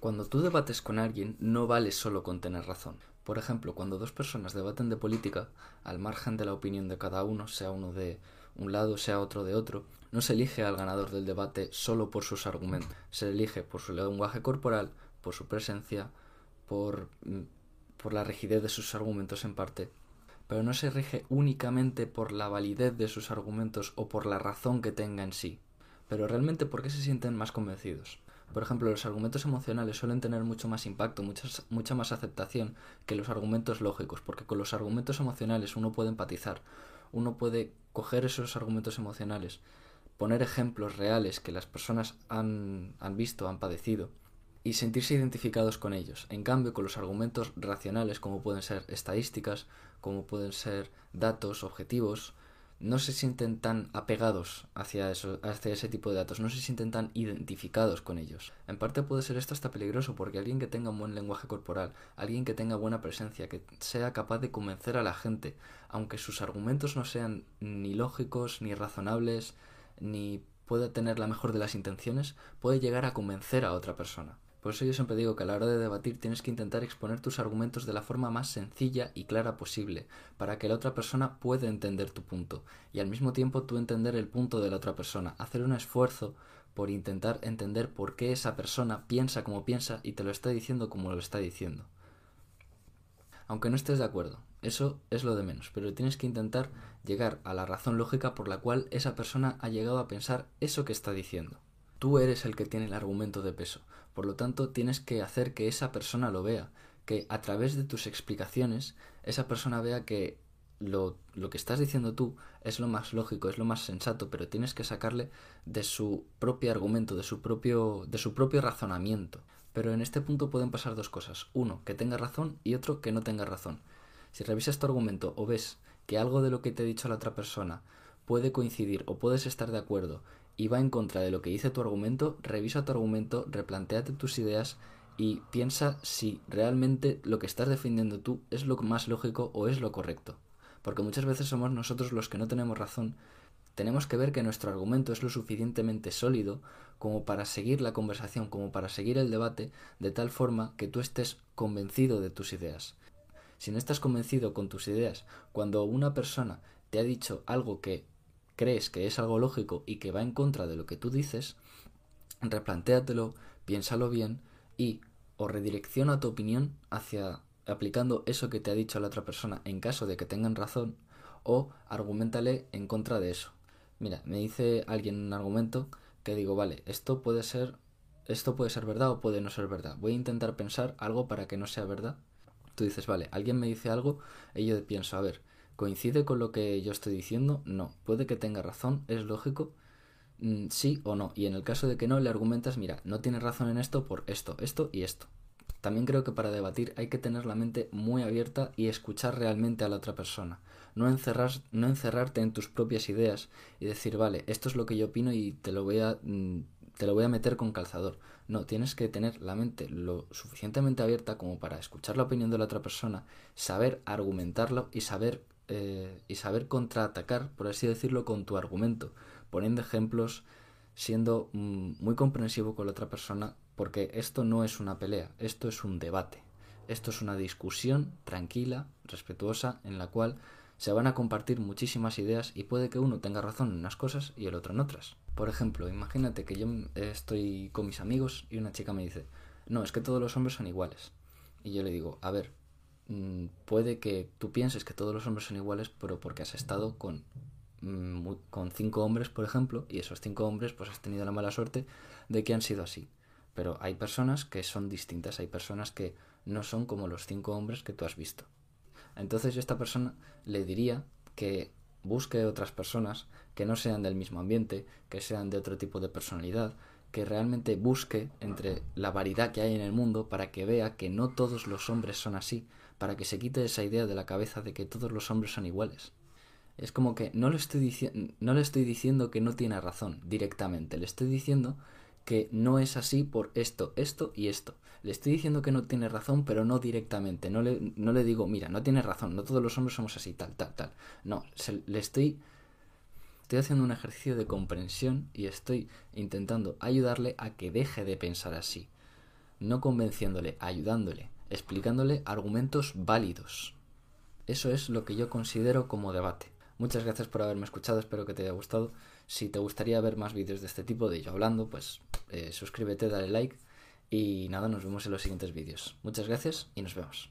Cuando tú debates con alguien, no vale solo con tener razón. Por ejemplo, cuando dos personas debaten de política, al margen de la opinión de cada uno, sea uno de un lado, sea otro de otro, no se elige al ganador del debate solo por sus argumentos, se elige por su lenguaje corporal, por su presencia, por, mm, por la rigidez de sus argumentos en parte, pero no se rige únicamente por la validez de sus argumentos o por la razón que tenga en sí. Pero realmente, ¿por qué se sienten más convencidos? Por ejemplo, los argumentos emocionales suelen tener mucho más impacto, mucha más aceptación que los argumentos lógicos, porque con los argumentos emocionales uno puede empatizar, uno puede coger esos argumentos emocionales, poner ejemplos reales que las personas han, han visto, han padecido, y sentirse identificados con ellos. En cambio, con los argumentos racionales, como pueden ser estadísticas, como pueden ser datos objetivos, no se sienten tan apegados hacia, eso, hacia ese tipo de datos, no se sienten tan identificados con ellos. En parte puede ser esto hasta peligroso porque alguien que tenga un buen lenguaje corporal, alguien que tenga buena presencia, que sea capaz de convencer a la gente, aunque sus argumentos no sean ni lógicos, ni razonables, ni pueda tener la mejor de las intenciones, puede llegar a convencer a otra persona. Por eso yo siempre digo que a la hora de debatir tienes que intentar exponer tus argumentos de la forma más sencilla y clara posible, para que la otra persona pueda entender tu punto, y al mismo tiempo tú entender el punto de la otra persona, hacer un esfuerzo por intentar entender por qué esa persona piensa como piensa y te lo está diciendo como lo está diciendo. Aunque no estés de acuerdo, eso es lo de menos, pero tienes que intentar llegar a la razón lógica por la cual esa persona ha llegado a pensar eso que está diciendo. Tú eres el que tiene el argumento de peso, por lo tanto tienes que hacer que esa persona lo vea, que a través de tus explicaciones esa persona vea que lo, que estás diciendo tú es lo más lógico, es lo más sensato, pero tienes que sacarle de su propio argumento, de su propio, de su propio razonamiento. Pero en este punto pueden pasar dos cosas. Uno, que tenga razón y otro, que no tenga razón. Si revisas tu argumento o ves que algo de lo que te ha dicho la otra persona puede coincidir o puedes estar de acuerdo y va en contra de lo que dice tu argumento, revisa tu argumento, replanteate tus ideas y piensa si realmente lo que estás defendiendo tú es lo más lógico o es lo correcto. Porque muchas veces somos nosotros los que no tenemos razón. Tenemos que ver que nuestro argumento es lo suficientemente sólido como para seguir la conversación, como para seguir el debate, de tal forma que tú estés convencido de tus ideas. Si no estás convencido con tus ideas, cuando una persona te ha dicho algo que crees que es algo lógico y que va en contra de lo que tú dices, replantéatelo, piénsalo bien y o redirecciona tu opinión hacia aplicando eso que te ha dicho la otra persona en caso de que tengan razón o argumentale en contra de eso. Mira, me dice alguien un argumento que digo, vale, esto puede ser esto puede ser verdad o puede no ser verdad. Voy a intentar pensar algo para que no sea verdad. Tú dices, vale, alguien me dice algo y yo pienso, a ver, ¿Coincide con lo que yo estoy diciendo? No. Puede que tenga razón, es lógico. Mm, sí o no. Y en el caso de que no, le argumentas, mira, no tienes razón en esto por esto, esto y esto. También creo que para debatir hay que tener la mente muy abierta y escuchar realmente a la otra persona. No, encerrar, no encerrarte en tus propias ideas y decir, vale, esto es lo que yo opino y te lo voy a, mm, te lo voy a meter con calzador. No, tienes que tener la mente lo suficientemente abierta como para escuchar la opinión de la otra persona, saber argumentarlo y saber eh, y saber contraatacar, por así decirlo, con tu argumento, poniendo ejemplos, siendo mm, muy comprensivo con la otra persona, porque esto no es una pelea, esto es un debate, esto es una discusión tranquila, respetuosa, en la cual se van a compartir muchísimas ideas y puede que uno tenga razón en unas cosas y el otro en otras. Por ejemplo, imagínate que yo estoy con mis amigos y una chica me dice, no, es que todos los hombres son iguales. Y yo le digo, a ver, Mm, puede que tú pienses que todos los hombres son iguales, pero porque has estado con, mm, con cinco hombres, por ejemplo, y esos cinco hombres pues has tenido la mala suerte de que han sido así. Pero hay personas que son distintas, hay personas que no son como los cinco hombres que tú has visto. Entonces esta persona le diría que busque otras personas que no sean del mismo ambiente, que sean de otro tipo de personalidad, que realmente busque entre la variedad que hay en el mundo para que vea que no todos los hombres son así, para que se quite esa idea de la cabeza de que todos los hombres son iguales. Es como que no le estoy, no le estoy diciendo que no tiene razón directamente, le estoy diciendo que no es así por esto, esto y esto. Le estoy diciendo que no tiene razón, pero no directamente. No le, no le digo, mira, no tiene razón, no todos los hombres somos así, tal, tal, tal. No, le estoy, estoy haciendo un ejercicio de comprensión y estoy intentando ayudarle a que deje de pensar así. no convenciéndole, ayudándole, explicándole argumentos válidos. Eso es lo que yo considero como debate. Muchas gracias por haberme escuchado, espero que te haya gustado. Si te gustaría ver más vídeos de este tipo, de yo hablando, pues eh, suscríbete, dale like y nada, nos vemos en los siguientes vídeos. Muchas gracias y nos vemos.